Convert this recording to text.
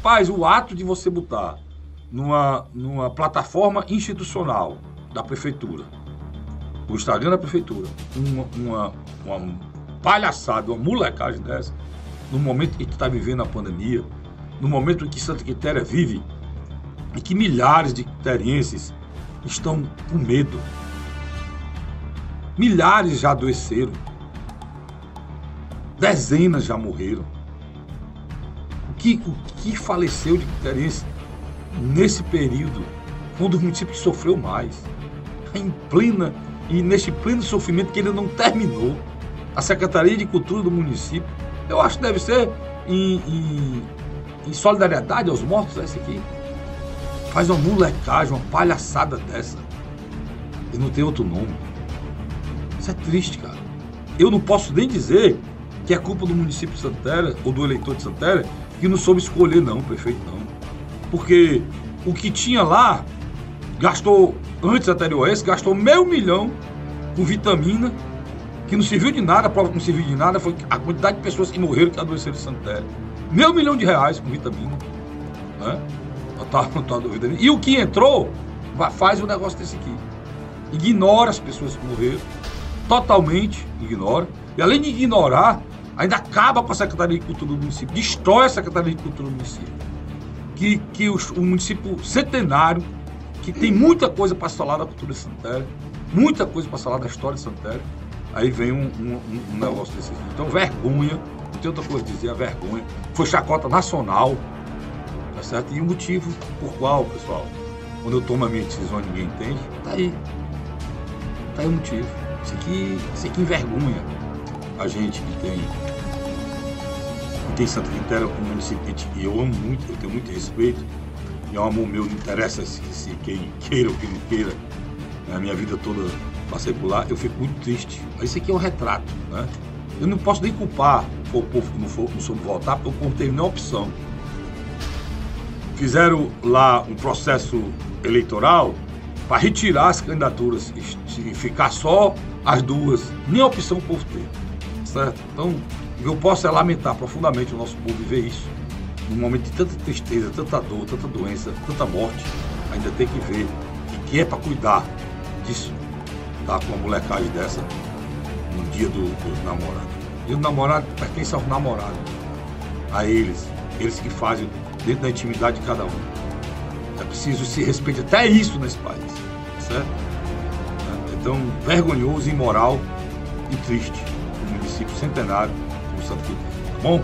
Faz o ato de você botar numa, numa plataforma institucional da prefeitura, o Instagram da prefeitura, uma, uma, uma palhaçada, uma molecagem dessa, no momento que está vivendo a pandemia, no momento em que Santa Quitéria vive e que milhares de quiterienses estão com medo. Milhares já adoeceram. Dezenas já morreram. O que, faleceu de quiteriense nesse período, um dos municípios que sofreu mais? Em plena, e neste pleno sofrimento que ele não terminou. A Secretaria de Cultura do município, eu acho que deve ser em, em, em solidariedade aos mortos, esse aqui. Faz uma molecagem, uma palhaçada dessa. E não tem outro nome. Isso é triste, cara. Eu não posso nem dizer que é culpa do município de Santana ou do eleitor de Santana que não soube escolher, não, prefeito, não. Porque o que tinha lá gastou, antes anterior a esse, gastou meio milhão com vitamina, que não serviu de nada, a prova que não serviu de nada foi a quantidade de pessoas que morreram que adoeceram em Santéria. Meio milhão de reais com vitamina. Né? Não tá, não tá. E o que entrou, faz o um negócio desse aqui. Ignora as pessoas que morreram, totalmente ignora. E além de ignorar, ainda acaba com a Secretaria de Cultura do município, destrói a Secretaria de Cultura do município. Que, que o, município centenário, que tem muita coisa para falar da cultura de Santéria, muita coisa para falar da história de Santéria, aí vem um, um, um negócio desse. Então, vergonha, não tem outra coisa a dizer, a vergonha. Foi chacota nacional, tá certo? E o motivo por qual, pessoal, quando eu tomo a minha decisão ninguém entende, tá aí. Tá aí o motivo. Isso aqui, isso aqui envergonha a gente que tem, que tem Santa Quitéria como município, e eu amo muito, eu tenho muito respeito, e é um amor meu, não interessa se, se quem queira ou quem não queira, a minha vida toda passei por lá, eu fico muito triste. Mas isso aqui é um retrato, né? Eu não posso nem culpar o povo que não, for, não soube votar, porque o povo teve nenhuma opção. Fizeram lá um processo eleitoral para retirar as candidaturas e ficar só as duas. Nem opção o povo teve, certo? Então, eu posso é lamentar profundamente o nosso povo viver isso. Num momento de tanta tristeza, tanta dor, tanta doença, tanta morte, ainda tem que ver que, que é para cuidar disso, tá? Com uma molecagem dessa no dia do, dos namorados. E o namorado pertence ao namorado, a eles, eles que fazem dentro da intimidade de cada um. É preciso se respeitar até isso nesse país, certo? Então, vergonhoso, imoral e triste o município centenário do Santo Quinto. Tá bom?